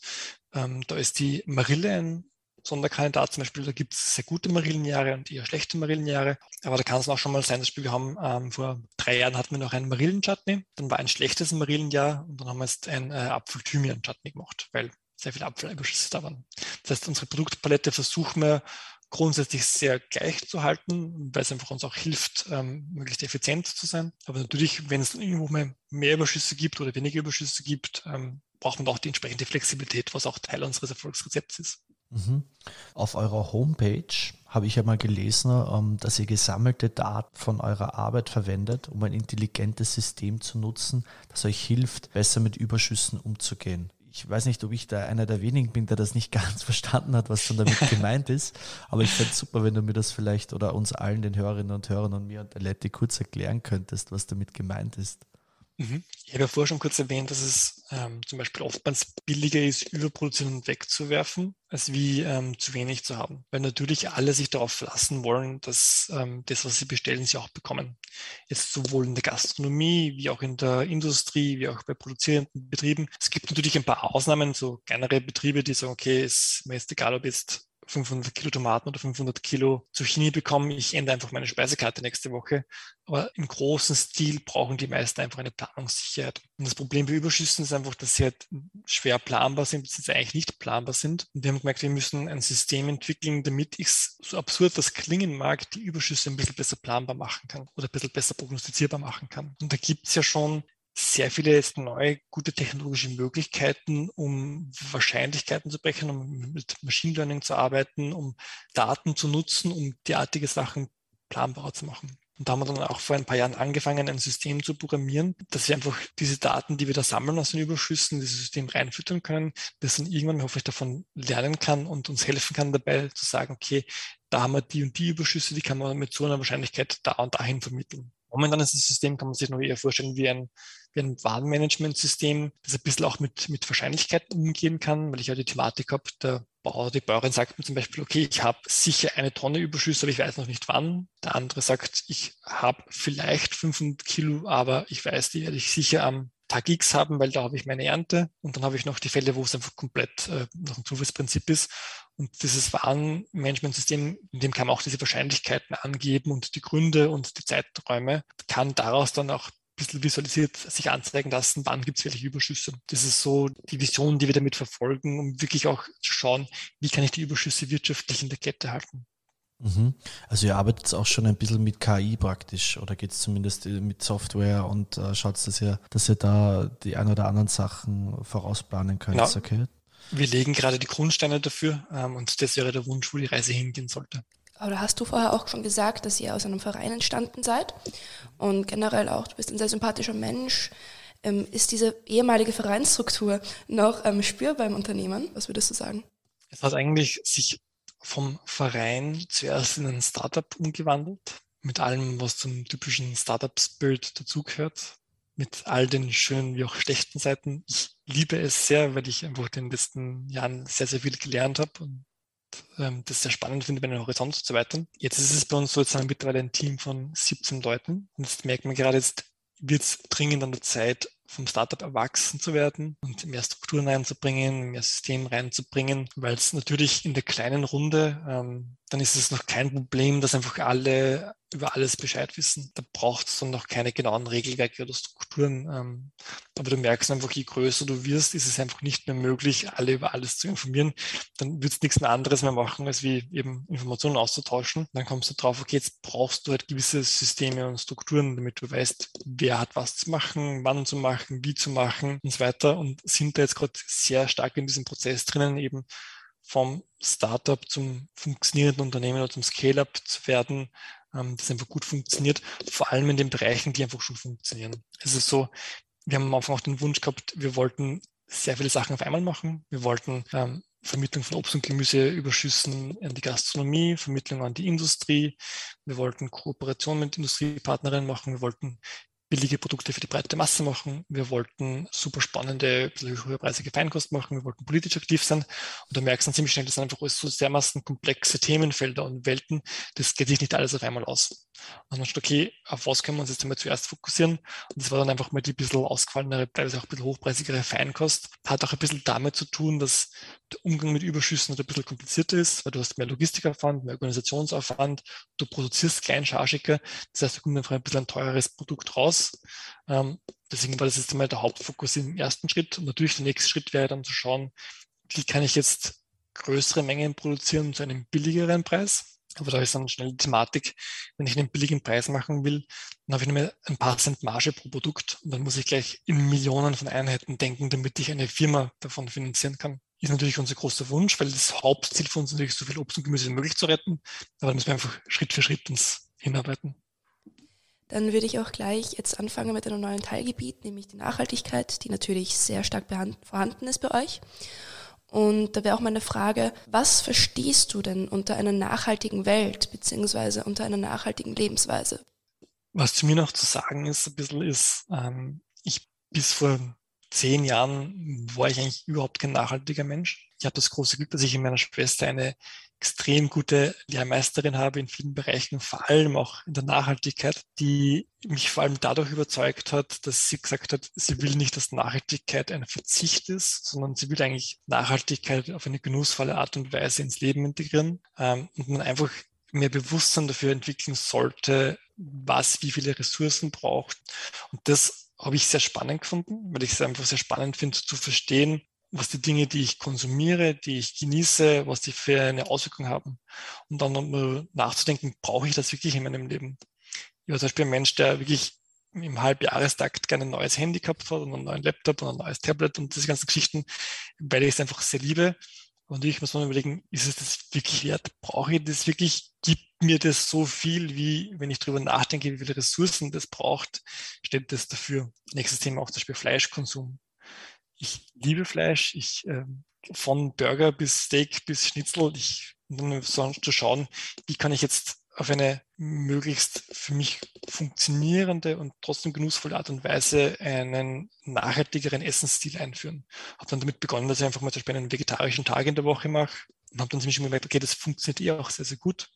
Ähm, da ist die Marille ein Sonderkandidat zum Beispiel, da gibt es sehr gute Marillenjahre und eher schlechte Marillenjahre. Aber da kann es auch schon mal sein, dass wir haben ähm, vor drei Jahren hatten wir noch einen Marillenchutney, dann war ein schlechtes Marillenjahr und dann haben wir jetzt ein äh, Apfel-Thymian-Chutney gemacht, weil sehr viele Apfelüberschüsse da waren. Das heißt, unsere Produktpalette versuchen wir grundsätzlich sehr gleich zu halten, weil es einfach uns auch hilft, ähm, möglichst effizient zu sein. Aber natürlich, wenn es irgendwo mehr, mehr Überschüsse gibt oder weniger Überschüsse gibt, ähm, braucht man auch die entsprechende Flexibilität, was auch Teil unseres Erfolgsrezepts ist. Mhm. Auf eurer Homepage habe ich ja mal gelesen, ähm, dass ihr gesammelte Daten von eurer Arbeit verwendet, um ein intelligentes System zu nutzen, das euch hilft, besser mit Überschüssen umzugehen. Ich weiß nicht, ob ich da einer der wenigen bin, der das nicht ganz verstanden hat, was dann damit gemeint ist, aber ich fände es super, wenn du mir das vielleicht oder uns allen, den Hörerinnen und Hörern und mir und der Lette kurz erklären könntest, was damit gemeint ist. Mhm. Ich habe ja vorher schon kurz erwähnt, dass es ähm, zum Beispiel oftmals billiger ist, überproduzieren und wegzuwerfen, als wie ähm, zu wenig zu haben. Weil natürlich alle sich darauf verlassen wollen, dass ähm, das, was sie bestellen, sie auch bekommen. Jetzt sowohl in der Gastronomie, wie auch in der Industrie, wie auch bei produzierenden Betrieben. Es gibt natürlich ein paar Ausnahmen, so kleinere Betriebe, die sagen, okay, ist mir jetzt egal, ob jetzt 500 Kilo Tomaten oder 500 Kilo Zucchini bekommen. Ich ändere einfach meine Speisekarte nächste Woche. Aber im großen Stil brauchen die meisten einfach eine Planungssicherheit. Und das Problem bei Überschüssen ist einfach, dass sie halt schwer planbar sind, beziehungsweise eigentlich nicht planbar sind. Und wir haben gemerkt, wir müssen ein System entwickeln, damit ich es, so absurd das klingen mag, die Überschüsse ein bisschen besser planbar machen kann oder ein bisschen besser prognostizierbar machen kann. Und da gibt es ja schon sehr viele jetzt neue gute technologische Möglichkeiten, um Wahrscheinlichkeiten zu brechen, um mit Machine Learning zu arbeiten, um Daten zu nutzen, um derartige Sachen planbarer zu machen. Und da haben wir dann auch vor ein paar Jahren angefangen, ein System zu programmieren, dass wir einfach diese Daten, die wir da sammeln aus den Überschüssen, dieses System reinfüttern können, das dann irgendwann hoffentlich davon lernen kann und uns helfen kann dabei zu sagen, okay, da haben wir die und die Überschüsse, die kann man mit so einer Wahrscheinlichkeit da und dahin vermitteln. Momentan ist das System, kann man sich nur eher vorstellen, wie ein, wie ein Warenmanagementsystem, das ein bisschen auch mit, mit Wahrscheinlichkeiten umgehen kann, weil ich ja die Thematik habe, der Bauer, die Bäuerin sagt mir zum Beispiel, okay, ich habe sicher eine Tonne Überschüsse, aber ich weiß noch nicht wann. Der andere sagt, ich habe vielleicht 500 Kilo, aber ich weiß, die werde ich sicher am Tag X haben, weil da habe ich meine Ernte. Und dann habe ich noch die Fälle, wo es einfach komplett äh, nach dem Zufallsprinzip ist. Und dieses Warenmanagementsystem, in dem kann man auch diese Wahrscheinlichkeiten angeben und die Gründe und die Zeiträume, kann daraus dann auch ein bisschen visualisiert sich anzeigen lassen, wann gibt es welche Überschüsse. Das ist so die Vision, die wir damit verfolgen, um wirklich auch zu schauen, wie kann ich die Überschüsse wirtschaftlich in der Kette halten. Mhm. Also ihr arbeitet auch schon ein bisschen mit KI praktisch oder geht es zumindest äh, mit Software und äh, schaut, dass ihr, dass ihr da die ein oder anderen Sachen vorausplanen könnt, ja. okay? Wir legen gerade die Grundsteine dafür ähm, und das wäre der Wunsch, wo die Reise hingehen sollte. Aber da hast du vorher auch schon gesagt, dass ihr aus einem Verein entstanden seid und generell auch, du bist ein sehr sympathischer Mensch. Ähm, ist diese ehemalige Vereinsstruktur noch ähm, spürbar im Unternehmen? Was würdest du sagen? Es hat eigentlich sich vom Verein zuerst in ein Startup umgewandelt, mit allem, was zum typischen Startup-Spirit dazugehört, mit all den schönen wie auch schlechten Seiten. Ich liebe es sehr, weil ich einfach in den letzten Jahren sehr, sehr viel gelernt habe und ähm, das sehr spannend finde, meinen Horizont zu erweitern. Jetzt ist es bei uns sozusagen mittlerweile ein Team von 17 Leuten. Und jetzt merkt man gerade, jetzt wird es dringend an der Zeit, vom Startup erwachsen zu werden und mehr Strukturen reinzubringen, mehr System reinzubringen, weil es natürlich in der kleinen Runde, ähm, dann ist es noch kein Problem, dass einfach alle über alles Bescheid wissen. Da braucht es dann noch keine genauen Regelwerke oder Strukturen. Ähm, aber du merkst einfach, je größer du wirst, ist es einfach nicht mehr möglich, alle über alles zu informieren. Dann wird es nichts mehr anderes mehr machen, als wie eben Informationen auszutauschen. Dann kommst du drauf, okay, jetzt brauchst du halt gewisse Systeme und Strukturen, damit du weißt, wer hat was zu machen, wann zu machen, wie zu machen und so weiter. Und sind da jetzt gerade sehr stark in diesem Prozess drinnen, eben vom Startup zum funktionierenden Unternehmen oder zum Scale-up zu werden, ähm, das einfach gut funktioniert, vor allem in den Bereichen, die einfach schon funktionieren. Es ist so, wir haben am Anfang auch den Wunsch gehabt, wir wollten sehr viele Sachen auf einmal machen. Wir wollten ähm, Vermittlung von Obst und Gemüseüberschüssen an die Gastronomie, Vermittlung an die Industrie. Wir wollten Kooperation mit Industriepartnerinnen machen. Wir wollten billige Produkte für die breite Masse machen. Wir wollten super spannende, höherpreisige Feinkost machen. Wir wollten politisch aktiv sein. Und da merkst du ziemlich schnell, das sind einfach so dermaßen komplexe Themenfelder und Welten. Das geht sich nicht alles auf einmal aus. Und dann steht, okay, auf was können wir uns jetzt einmal zuerst fokussieren? Und das war dann einfach mal die bisschen ausgefallenere, teilweise auch ein bisschen hochpreisigere Feinkost. Hat auch ein bisschen damit zu tun, dass der Umgang mit Überschüssen ein bisschen komplizierter ist, weil du hast mehr Logistikaufwand, mehr Organisationsaufwand, du produzierst kleinscharschiger. Das heißt, da kommt einfach ein bisschen ein teureres Produkt raus aus. Ähm, deswegen war das jetzt einmal der Hauptfokus im ersten Schritt. Und natürlich der nächste Schritt wäre dann zu schauen, wie kann ich jetzt größere Mengen produzieren zu einem billigeren Preis. Aber da ist dann schnell die Thematik, wenn ich einen billigen Preis machen will, dann habe ich nur ein paar Cent Marge pro Produkt und dann muss ich gleich in Millionen von Einheiten denken, damit ich eine Firma davon finanzieren kann. Ist natürlich unser großer Wunsch, weil das Hauptziel von uns ist natürlich, so viel Obst und Gemüse wie möglich zu retten. Aber da müssen wir einfach Schritt für Schritt uns hinarbeiten. Dann würde ich auch gleich jetzt anfangen mit einem neuen Teilgebiet, nämlich die Nachhaltigkeit, die natürlich sehr stark vorhanden ist bei euch. Und da wäre auch meine Frage, was verstehst du denn unter einer nachhaltigen Welt beziehungsweise unter einer nachhaltigen Lebensweise? Was zu mir noch zu sagen ist, ein bisschen ist, ähm, ich bis vor zehn Jahren war ich eigentlich überhaupt kein nachhaltiger Mensch. Ich habe das große Glück, dass ich in meiner Schwester eine extrem gute Lehrmeisterin habe in vielen Bereichen, vor allem auch in der Nachhaltigkeit, die mich vor allem dadurch überzeugt hat, dass sie gesagt hat, sie will nicht, dass Nachhaltigkeit ein Verzicht ist, sondern sie will eigentlich Nachhaltigkeit auf eine genussvolle Art und Weise ins Leben integrieren ähm, und man einfach mehr Bewusstsein dafür entwickeln sollte, was wie viele Ressourcen braucht. Und das habe ich sehr spannend gefunden, weil ich es einfach sehr spannend finde zu verstehen, was die Dinge, die ich konsumiere, die ich genieße, was die für eine Auswirkung haben. Und dann nur nachzudenken, brauche ich das wirklich in meinem Leben? Ich war zum Beispiel ein Mensch, der wirklich im Halbjahrestakt gerne ein neues Handy gehabt hat und einen neuen Laptop und ein neues Tablet und diese ganzen Geschichten, weil ich es einfach sehr liebe. Und ich muss mir überlegen, ist es das wirklich wert? Brauche ich das wirklich? Gibt mir das so viel, wie wenn ich darüber nachdenke, wie viele Ressourcen das braucht, steht das dafür. Nächstes Thema auch zum Beispiel Fleischkonsum ich liebe Fleisch, ich äh, von Burger bis Steak bis Schnitzel, ich um so zu schauen, wie kann ich jetzt auf eine möglichst für mich funktionierende und trotzdem genussvolle Art und Weise einen nachhaltigeren Essensstil einführen. Habe dann damit begonnen, dass ich einfach mal zum Beispiel einen vegetarischen Tag in der Woche mache und habe dann ziemlich gemerkt, okay, das funktioniert eh auch sehr, sehr gut.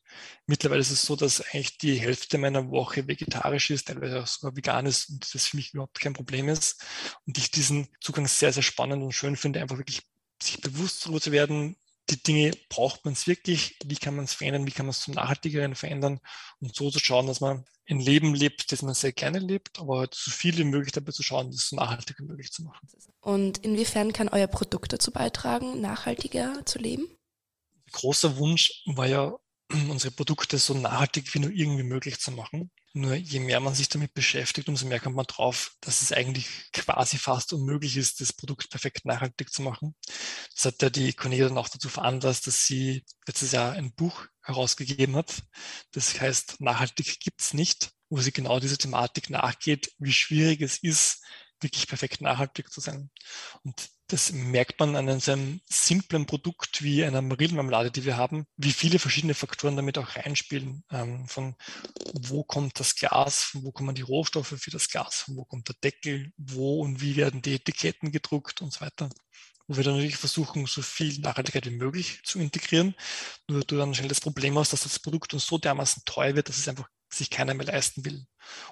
Mittlerweile ist es so, dass eigentlich die Hälfte meiner Woche vegetarisch ist, teilweise auch sogar vegan ist und das für mich überhaupt kein Problem ist. Und ich diesen Zugang sehr, sehr spannend und schön finde, einfach wirklich sich bewusst darüber zu werden, die Dinge braucht man es wirklich, wie kann man es verändern, wie kann man es zum Nachhaltigeren verändern und so zu schauen, dass man ein Leben lebt, das man sehr gerne lebt, aber halt so viel wie möglich dabei zu schauen, das so nachhaltig wie möglich zu machen. Und inwiefern kann euer Produkt dazu beitragen, nachhaltiger zu leben? Großer Wunsch war ja, unsere Produkte so nachhaltig wie nur irgendwie möglich zu machen. Nur je mehr man sich damit beschäftigt, umso mehr kommt man drauf, dass es eigentlich quasi fast unmöglich ist, das Produkt perfekt nachhaltig zu machen. Das hat ja die Cornelia dann auch dazu veranlasst, dass sie letztes Jahr ein Buch herausgegeben hat. Das heißt, nachhaltig gibt's nicht, wo sie genau diese Thematik nachgeht, wie schwierig es ist, wirklich perfekt nachhaltig zu sein. Und das merkt man an einem simplen Produkt wie einer Marillenmarmelade, die wir haben, wie viele verschiedene Faktoren damit auch reinspielen. Ähm, von wo kommt das Glas, von wo kommen die Rohstoffe für das Glas, von wo kommt der Deckel, wo und wie werden die Etiketten gedruckt und so weiter. Wo wir dann natürlich versuchen, so viel Nachhaltigkeit wie möglich zu integrieren. Nur du dann schnell das Problem hast, dass das Produkt uns so dermaßen teuer wird, dass es einfach sich keiner mehr leisten will.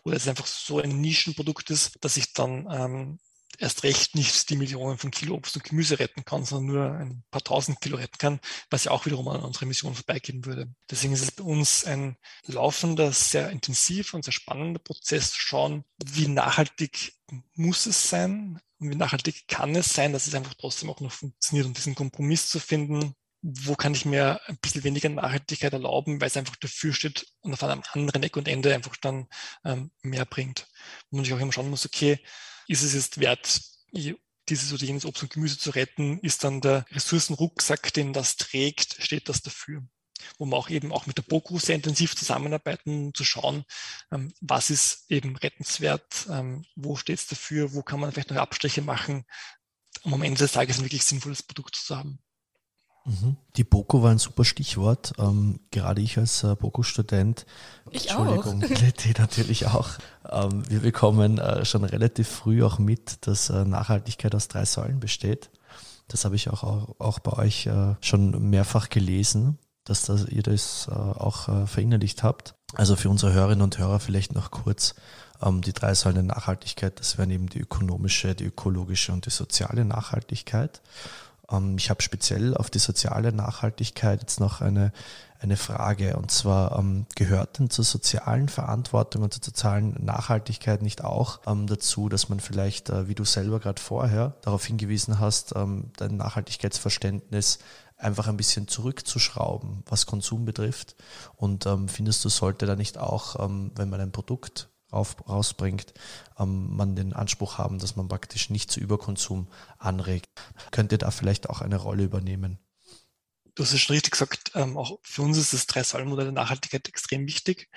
Oder es einfach so ein Nischenprodukt ist, dass ich dann ähm, erst recht nicht die Millionen von Kilo Obst und Gemüse retten kann, sondern nur ein paar tausend Kilo retten kann, was ja auch wiederum an unserer Mission vorbeigehen würde. Deswegen ist es bei uns ein laufender, sehr intensiver und sehr spannender Prozess zu schauen, wie nachhaltig muss es sein und wie nachhaltig kann es sein, dass es einfach trotzdem auch noch funktioniert und diesen Kompromiss zu finden, wo kann ich mir ein bisschen weniger Nachhaltigkeit erlauben, weil es einfach dafür steht und auf einem anderen Eck und Ende einfach dann ähm, mehr bringt. Wo man sich auch immer schauen muss, okay, ist es jetzt wert, dieses oder jenes Obst und Gemüse zu retten, ist dann der Ressourcenrucksack, den das trägt, steht das dafür. Wo wir auch eben auch mit der BOKU sehr intensiv zusammenarbeiten, um zu schauen, ähm, was ist eben rettenswert, ähm, wo steht es dafür, wo kann man vielleicht noch Abstriche machen, um am Ende des Tages ein wirklich sinnvolles Produkt zu haben. Mhm. Die BOKU war ein super Stichwort. Ähm, gerade ich als äh, BOKU-Student, Entschuldigung, die natürlich auch. Ähm, wir bekommen äh, schon relativ früh auch mit, dass äh, Nachhaltigkeit aus drei Säulen besteht. Das habe ich auch, auch, auch bei euch äh, schon mehrfach gelesen, dass das, ihr das äh, auch äh, verinnerlicht habt. Also für unsere Hörerinnen und Hörer vielleicht noch kurz ähm, die drei Säulen der Nachhaltigkeit. Das wären eben die ökonomische, die ökologische und die soziale Nachhaltigkeit. Ähm, ich habe speziell auf die soziale Nachhaltigkeit jetzt noch eine, eine Frage. Und zwar, ähm, gehört denn zur sozialen Verantwortung und zur sozialen Nachhaltigkeit nicht auch ähm, dazu, dass man vielleicht, äh, wie du selber gerade vorher darauf hingewiesen hast, dein Nachhaltigkeitsverständnis einfach ein bisschen zurückzuschrauben, was Konsum betrifft? Und ähm, findest du, sollte da nicht auch, ähm, wenn man ein Produkt auf, rausbringt, ähm, man den Anspruch haben, dass man praktisch nicht zu Überkonsum anregt? Könnte da vielleicht auch eine Rolle übernehmen? Du hast es schon richtig gesagt, ähm, auch für uns ist das Drei-Säulen-Modell der Nachhaltigkeit extrem wichtig.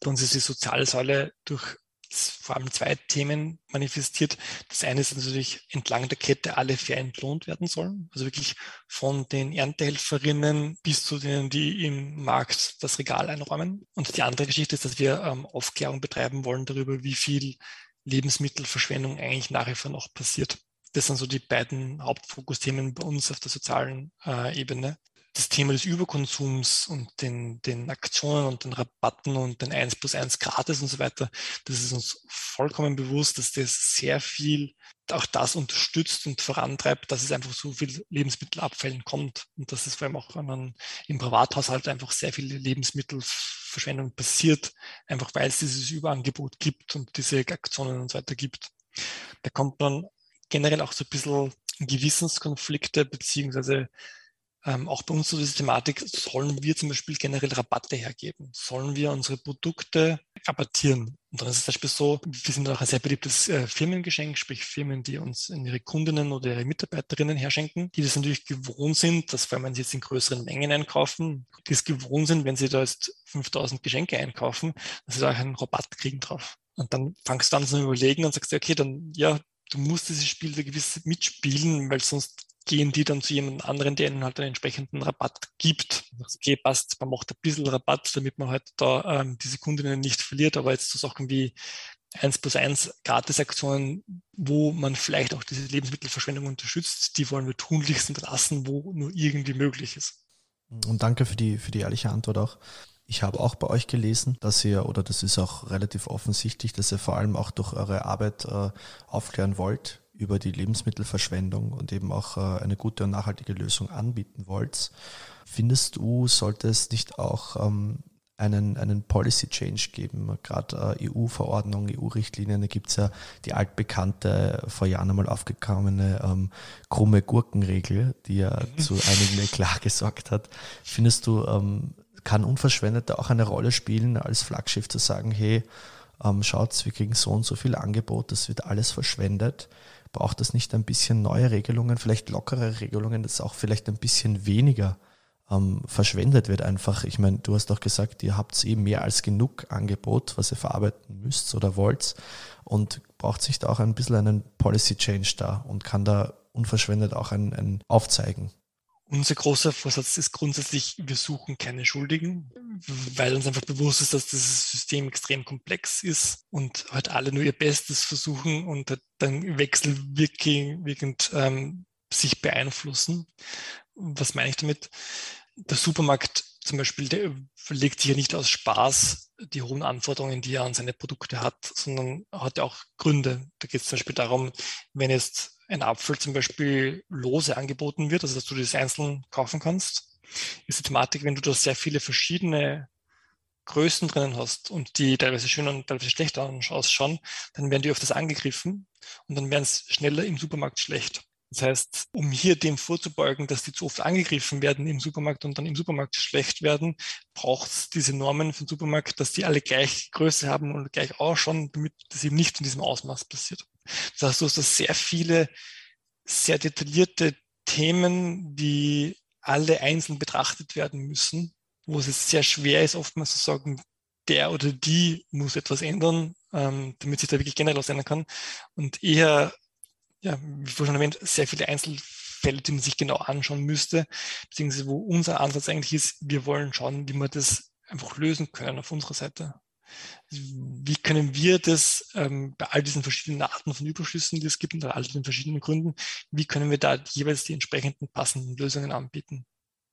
Bei uns ist die soziale Säule durch vor allem zwei Themen manifestiert. Das eine ist natürlich entlang der Kette alle fair entlohnt werden sollen. Also wirklich von den Erntehelferinnen bis zu denen, die im Markt das Regal einräumen. Und die andere Geschichte ist, dass wir ähm, Aufklärung betreiben wollen darüber, wie viel Lebensmittelverschwendung eigentlich nach wie vor noch passiert. Das sind so die beiden Hauptfokusthemen bei uns auf der sozialen äh, Ebene das Thema des Überkonsums und den, den Aktionen und den Rabatten und den 1 plus 1 gratis und so weiter, das ist uns vollkommen bewusst, dass das sehr viel auch das unterstützt und vorantreibt, dass es einfach so viel Lebensmittelabfällen kommt und dass es vor allem auch, wenn man im Privathaushalt einfach sehr viel Lebensmittelverschwendung passiert, einfach weil es dieses Überangebot gibt und diese Aktionen und so weiter gibt. Da kommt man generell auch so ein bisschen Gewissenskonflikte beziehungsweise ähm, auch bei uns so diese Thematik, sollen wir zum Beispiel generell Rabatte hergeben? Sollen wir unsere Produkte rabattieren? Und dann ist es zum Beispiel so, wir sind auch ein sehr beliebtes äh, Firmengeschenk, sprich Firmen, die uns in ihre Kundinnen oder ihre Mitarbeiterinnen herschenken, die das natürlich gewohnt sind, dass vor allem wenn sie jetzt in größeren Mengen einkaufen, die es gewohnt sind, wenn sie da jetzt 5000 Geschenke einkaufen, dass sie da auch einen Rabatt kriegen drauf. Und dann fangst du an zu überlegen und sagst, okay, dann ja, du musst dieses Spiel da gewiss mitspielen, weil sonst gehen die dann zu jemand anderen, der ihnen halt einen entsprechenden Rabatt gibt. Okay, passt, man macht ein bisschen Rabatt, damit man halt da ähm, diese Kundinnen nicht verliert, aber jetzt so Sachen wie 1 plus 1 Gratisaktionen, wo man vielleicht auch diese Lebensmittelverschwendung unterstützt, die wollen wir tunlichst entlassen, wo nur irgendwie möglich ist. Und danke für die, für die ehrliche Antwort auch. Ich habe auch bei euch gelesen, dass ihr, oder das ist auch relativ offensichtlich, dass ihr vor allem auch durch eure Arbeit äh, aufklären wollt über die Lebensmittelverschwendung und eben auch äh, eine gute und nachhaltige Lösung anbieten wollt. Findest du, sollte es nicht auch ähm, einen, einen Policy Change geben, gerade äh, EU-Verordnungen, EU-Richtlinien, da gibt es ja die altbekannte, vor Jahren einmal aufgekommene ähm, krumme Gurkenregel, die ja mhm. zu einigen Eklat gesorgt hat. Findest du, ähm, kann Unverschwendete auch eine Rolle spielen, als Flaggschiff zu sagen, hey, ähm, schaut, wir kriegen so und so viel Angebot, das wird alles verschwendet braucht es nicht ein bisschen neue Regelungen, vielleicht lockere Regelungen, dass auch vielleicht ein bisschen weniger ähm, verschwendet wird einfach. Ich meine, du hast doch gesagt, ihr habt eben mehr als genug Angebot, was ihr verarbeiten müsst oder wollt und braucht sich da auch ein bisschen einen Policy Change da und kann da unverschwendet auch ein, ein aufzeigen. Unser großer Vorsatz ist grundsätzlich, wir suchen keine Schuldigen, weil uns einfach bewusst ist, dass dieses System extrem komplex ist und halt alle nur ihr Bestes versuchen und halt dann wechselwirkend ähm, sich beeinflussen. Was meine ich damit? Der Supermarkt zum Beispiel, der verlegt sich ja nicht aus Spaß die hohen Anforderungen, die er an seine Produkte hat, sondern hat ja auch Gründe. Da geht es zum Beispiel darum, wenn jetzt ein Apfel zum Beispiel lose angeboten wird, also dass du das einzeln kaufen kannst, ist die Thematik, wenn du da sehr viele verschiedene Größen drinnen hast und die teilweise schön und teilweise schlecht ausschauen, dann werden die öfters angegriffen und dann werden es schneller im Supermarkt schlecht. Das heißt, um hier dem vorzubeugen, dass die zu oft angegriffen werden im Supermarkt und dann im Supermarkt schlecht werden, braucht es diese Normen für den Supermarkt, dass die alle gleich Größe haben und gleich ausschauen, damit das eben nicht in diesem Ausmaß passiert. Das heißt, du hast da sehr viele, sehr detaillierte Themen, die alle einzeln betrachtet werden müssen, wo es sehr schwer ist, oftmals zu sagen, der oder die muss etwas ändern, ähm, damit sich da wirklich generell was ändern kann. Und eher ja, wie vorhin erwähnt, sehr viele Einzelfälle, die man sich genau anschauen müsste, beziehungsweise wo unser Ansatz eigentlich ist, wir wollen schauen, wie wir das einfach lösen können auf unserer Seite. Wie können wir das ähm, bei all diesen verschiedenen Arten von Überschüssen, die es gibt und all diesen verschiedenen Gründen, wie können wir da jeweils die entsprechenden passenden Lösungen anbieten?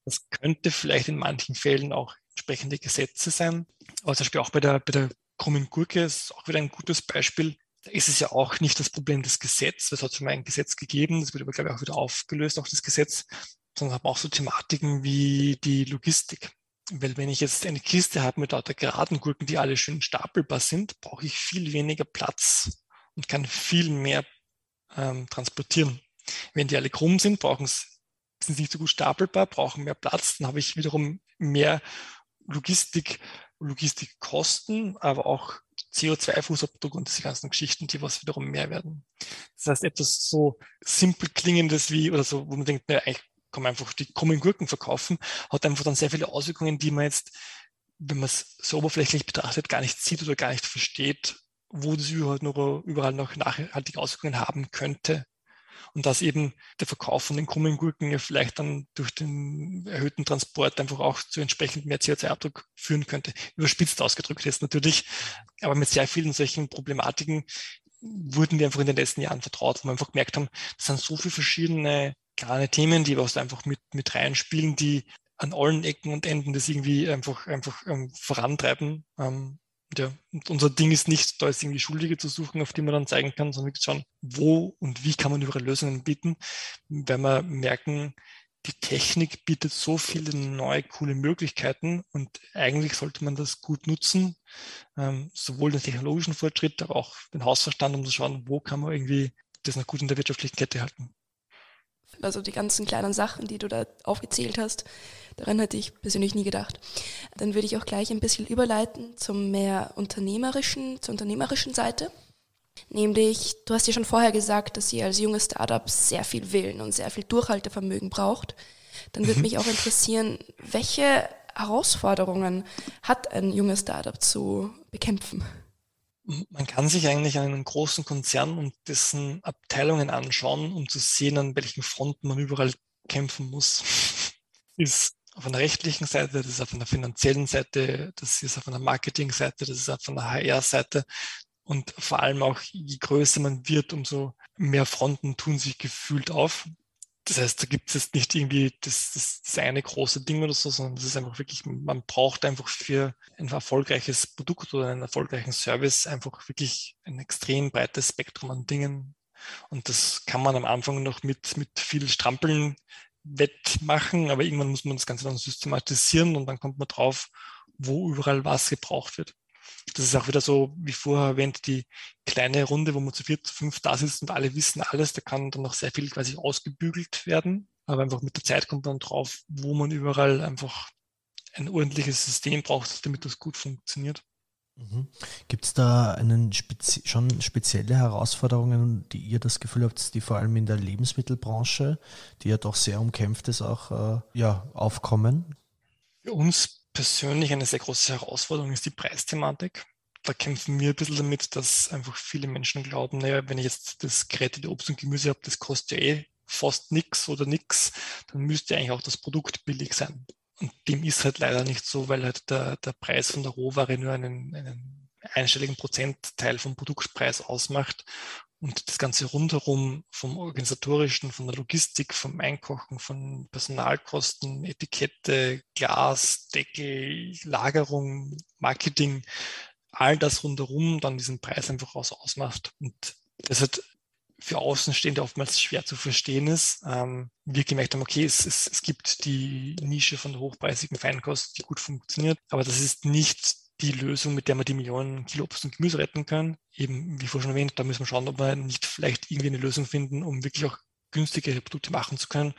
Das könnte vielleicht in manchen Fällen auch entsprechende Gesetze sein, aber zum Beispiel auch bei der, bei der krummen Gurke ist auch wieder ein gutes Beispiel da ist es ja auch nicht das Problem des Gesetzes. Es hat schon mal ein Gesetz gegeben, das wird aber, glaube ich, auch wieder aufgelöst, auch das Gesetz, sondern haben auch so Thematiken wie die Logistik. Weil wenn ich jetzt eine Kiste habe mit lauter geraden Gurken, die alle schön stapelbar sind, brauche ich viel weniger Platz und kann viel mehr ähm, transportieren. Wenn die alle krumm sind, brauchen es sind nicht so gut stapelbar, brauchen mehr Platz, dann habe ich wiederum mehr Logistik, Logistikkosten, aber auch CO2-Fußabdruck und diese ganzen Geschichten, die was wiederum mehr werden. Das heißt, etwas so simpel klingendes wie, oder so, wo man denkt, naja, eigentlich kann man einfach die krummen Gurken verkaufen, hat einfach dann sehr viele Auswirkungen, die man jetzt, wenn man es so oberflächlich betrachtet, gar nicht sieht oder gar nicht versteht, wo das überall noch, überall noch nachhaltige Auswirkungen haben könnte. Und dass eben der Verkauf von den krummen Gurken ja vielleicht dann durch den erhöhten Transport einfach auch zu entsprechend mehr CO2-Abdruck führen könnte. Überspitzt ausgedrückt jetzt natürlich, aber mit sehr vielen solchen Problematiken wurden wir einfach in den letzten Jahren vertraut, wo wir einfach gemerkt haben, das sind so viele verschiedene kleine Themen, die was einfach mit, mit reinspielen, die an allen Ecken und Enden das irgendwie einfach, einfach ähm, vorantreiben. Ähm, ja, und unser Ding ist nicht, da ist irgendwie Schuldige zu suchen, auf die man dann zeigen kann, sondern wirklich schauen, wo und wie kann man überall Lösungen bieten, weil wir merken, die Technik bietet so viele neue, coole Möglichkeiten und eigentlich sollte man das gut nutzen, ähm, sowohl den technologischen Fortschritt, aber auch den Hausverstand, um zu schauen, wo kann man irgendwie das noch gut in der wirtschaftlichen Kette halten. Also die ganzen kleinen Sachen, die du da aufgezählt hast, daran hätte ich persönlich nie gedacht. Dann würde ich auch gleich ein bisschen überleiten zum mehr unternehmerischen, zur unternehmerischen Seite. Nämlich, du hast ja schon vorher gesagt, dass ihr als junges Startup sehr viel Willen und sehr viel Durchhaltevermögen braucht. Dann würde mhm. mich auch interessieren, welche Herausforderungen hat ein junges Startup zu bekämpfen? Man kann sich eigentlich einen großen Konzern und dessen Abteilungen anschauen, um zu sehen, an welchen Fronten man überall kämpfen muss. ist auf einer rechtlichen Seite, das ist auf einer finanziellen Seite, das ist auf einer Marketingseite, das ist auf einer HR-Seite. Und vor allem auch, je größer man wird, umso mehr Fronten tun sich gefühlt auf. Das heißt, da gibt es jetzt nicht irgendwie das, das, das eine große Ding oder so, sondern das ist einfach wirklich, man braucht einfach für ein erfolgreiches Produkt oder einen erfolgreichen Service einfach wirklich ein extrem breites Spektrum an Dingen. Und das kann man am Anfang noch mit, mit viel Strampeln wettmachen, aber irgendwann muss man das Ganze dann systematisieren und dann kommt man drauf, wo überall was gebraucht wird. Das ist auch wieder so, wie vorher erwähnt, die kleine Runde, wo man zu vier, zu fünf da sitzt und alle wissen alles. Da kann dann noch sehr viel quasi ausgebügelt werden. Aber einfach mit der Zeit kommt man drauf, wo man überall einfach ein ordentliches System braucht, damit das gut funktioniert. Mhm. Gibt es da einen spezi schon spezielle Herausforderungen, die ihr das Gefühl habt, die vor allem in der Lebensmittelbranche, die ja doch sehr umkämpft ist, auch äh, ja, aufkommen? Für uns persönlich eine sehr große Herausforderung ist die Preisthematik. Da kämpfen wir ein bisschen damit, dass einfach viele Menschen glauben, naja, wenn ich jetzt das gerettete Obst und Gemüse habe, das kostet ja eh fast nichts oder nichts, dann müsste eigentlich auch das Produkt billig sein. Und dem ist halt leider nicht so, weil halt der, der Preis von der Rohware nur einen, einen einstelligen Prozentteil vom Produktpreis ausmacht und das Ganze rundherum vom organisatorischen, von der Logistik, vom Einkochen, von Personalkosten, Etikette, Glas, Deckel, Lagerung, Marketing, all das rundherum dann diesen Preis einfach aus ausmacht. Und das hat für Außenstehende oftmals schwer zu verstehen ist. Ähm, wir gemerkt haben, okay, es, es, es gibt die Nische von der hochpreisigen Feinkost, die gut funktioniert, aber das ist nicht die Lösung, mit der wir die Millionen Kilo Obst und Gemüse retten können. Eben, wie vorhin schon erwähnt, da müssen wir schauen, ob wir nicht vielleicht irgendwie eine Lösung finden, um wirklich auch günstigere Produkte machen zu können,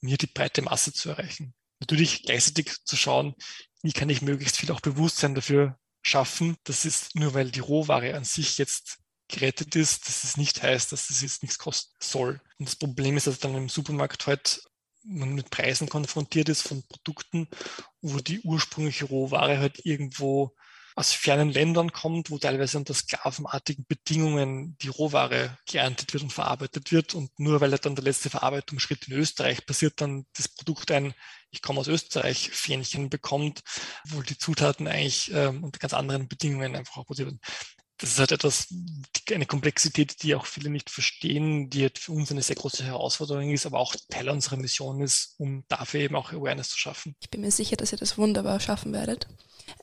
um hier die breite Masse zu erreichen. Natürlich gleichzeitig zu schauen, wie kann ich möglichst viel auch Bewusstsein dafür schaffen. Das ist nur, weil die Rohware an sich jetzt gerettet ist, dass es nicht heißt, dass es jetzt nichts kosten soll. Und das Problem ist, dass dann im Supermarkt heute man mit Preisen konfrontiert ist von Produkten, wo die ursprüngliche Rohware halt irgendwo aus fernen Ländern kommt, wo teilweise unter sklavenartigen Bedingungen die Rohware geerntet wird und verarbeitet wird. Und nur weil dann der letzte Verarbeitungsschritt in Österreich passiert, dann das Produkt ein Ich komme aus Österreich Fähnchen bekommt, wo die Zutaten eigentlich ähm, unter ganz anderen Bedingungen einfach auch produziert werden das ist halt etwas, eine Komplexität, die auch viele nicht verstehen, die halt für uns eine sehr große Herausforderung ist, aber auch Teil unserer Mission ist, um dafür eben auch Awareness zu schaffen. Ich bin mir sicher, dass ihr das wunderbar schaffen werdet.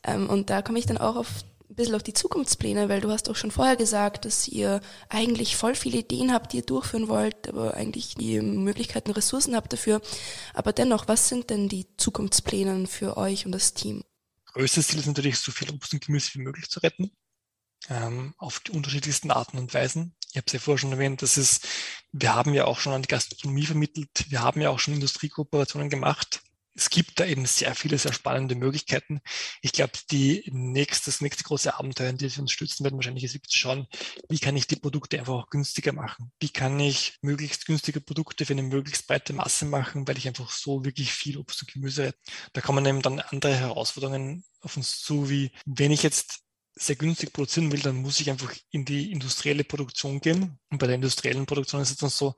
Ähm, und da komme ich dann auch auf ein bisschen auf die Zukunftspläne, weil du hast auch schon vorher gesagt, dass ihr eigentlich voll viele Ideen habt, die ihr durchführen wollt, aber eigentlich die Möglichkeiten, Ressourcen habt dafür. Aber dennoch, was sind denn die Zukunftspläne für euch und das Team? Größtes Ziel ist natürlich, so viel Obst und Gemüse wie möglich zu retten ähm, auf die unterschiedlichsten Arten und Weisen. Ich habe es ja vorher schon erwähnt, dass es Wir haben ja auch schon an die Gastronomie vermittelt. Wir haben ja auch schon Industriekooperationen gemacht es gibt da eben sehr viele, sehr spannende Möglichkeiten. Ich glaube, die nächste, das nächste große Abenteuer, in das wir uns stützen werden, wahrscheinlich ist zu schauen, wie kann ich die Produkte einfach auch günstiger machen? Wie kann ich möglichst günstige Produkte für eine möglichst breite Masse machen, weil ich einfach so wirklich viel Obst und Gemüse, da kommen eben dann andere Herausforderungen auf uns zu, wie wenn ich jetzt sehr günstig produzieren will, dann muss ich einfach in die industrielle Produktion gehen. Und bei der industriellen Produktion ist es dann so,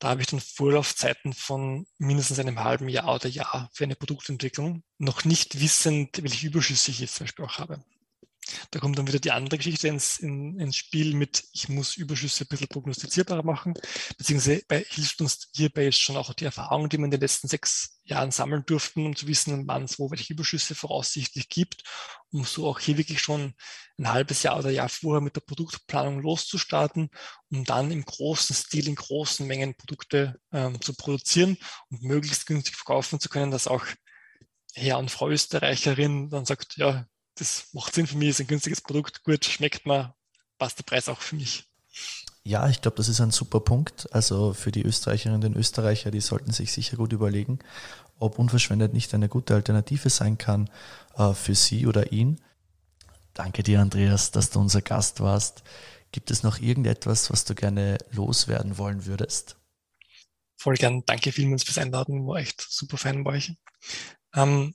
da habe ich dann Vorlaufzeiten von mindestens einem halben Jahr oder Jahr für eine Produktentwicklung, noch nicht wissend, welche Überschüsse ich jetzt zum Beispiel auch habe. Da kommt dann wieder die andere Geschichte ins, in, ins Spiel mit, ich muss Überschüsse ein bisschen prognostizierbarer machen, beziehungsweise bei, hilft uns hierbei jetzt schon auch die Erfahrung, die wir in den letzten sechs Jahren sammeln durften, um zu wissen, wann es wo welche Überschüsse voraussichtlich gibt, um so auch hier wirklich schon ein halbes Jahr oder Jahr vorher mit der Produktplanung loszustarten, um dann im großen Stil, in großen Mengen Produkte ähm, zu produzieren und möglichst günstig verkaufen zu können, dass auch Herr und Frau Österreicherin dann sagt, ja, das macht Sinn für mich, ist ein günstiges Produkt, gut, schmeckt mir, passt der Preis auch für mich. Ja, ich glaube, das ist ein super Punkt. Also für die Österreicherinnen und Österreicher, die sollten sich sicher gut überlegen, ob unverschwendet nicht eine gute Alternative sein kann äh, für sie oder ihn. Danke dir, Andreas, dass du unser Gast warst. Gibt es noch irgendetwas, was du gerne loswerden wollen würdest? Voll gern. Danke vielmals fürs Einladen. War echt super fein bei euch. Ähm,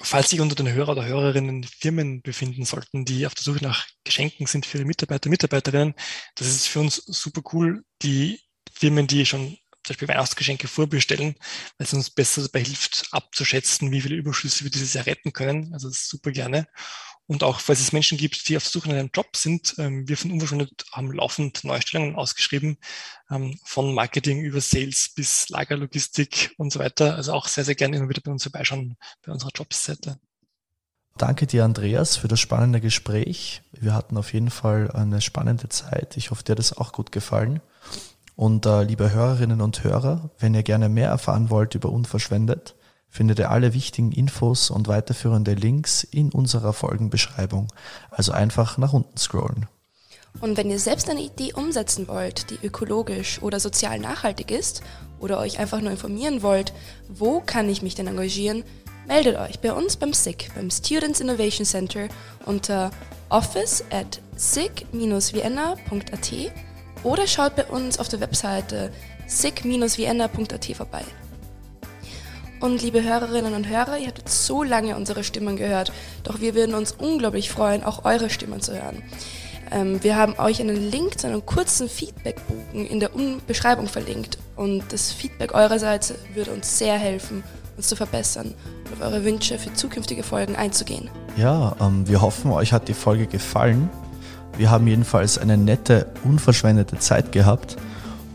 falls sich unter den Hörer oder Hörerinnen Firmen befinden sollten, die auf der Suche nach Geschenken sind für ihre Mitarbeiter, Mitarbeiterinnen, das ist für uns super cool. Die Firmen, die schon zum Beispiel Weihnachtsgeschenke vorbestellen, weil es uns besser dabei hilft, abzuschätzen, wie viele Überschüsse wir dieses Jahr retten können. Also super gerne. Und auch, falls es Menschen gibt, die auf Suche nach einem Job sind, ähm, wir von Unverschuldet haben laufend Neustellungen ausgeschrieben, ähm, von Marketing über Sales bis Lagerlogistik und so weiter. Also auch sehr, sehr gerne immer wieder bei uns vorbeischauen, bei unserer Jobseite. Danke dir, Andreas, für das spannende Gespräch. Wir hatten auf jeden Fall eine spannende Zeit. Ich hoffe, dir hat es auch gut gefallen. Und äh, liebe Hörerinnen und Hörer, wenn ihr gerne mehr erfahren wollt über Unverschwendet, findet ihr alle wichtigen Infos und weiterführende Links in unserer Folgenbeschreibung. Also einfach nach unten scrollen. Und wenn ihr selbst eine Idee umsetzen wollt, die ökologisch oder sozial nachhaltig ist, oder euch einfach nur informieren wollt, wo kann ich mich denn engagieren, meldet euch bei uns beim SICK, beim Students Innovation Center unter office at sick-vienna.at oder schaut bei uns auf der Webseite sick-vienna.at vorbei. Und liebe Hörerinnen und Hörer, ihr habt jetzt so lange unsere Stimmen gehört, doch wir würden uns unglaublich freuen, auch eure Stimmen zu hören. Ähm, wir haben euch einen Link zu einem kurzen Feedbackbogen in der Beschreibung verlinkt und das Feedback eurerseits würde uns sehr helfen, uns zu verbessern und auf eure Wünsche für zukünftige Folgen einzugehen. Ja, ähm, wir hoffen, euch hat die Folge gefallen. Wir haben jedenfalls eine nette, unverschwendete Zeit gehabt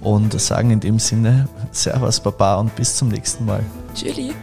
und sagen in dem Sinne Servus Baba und bis zum nächsten Mal. Tschüssi.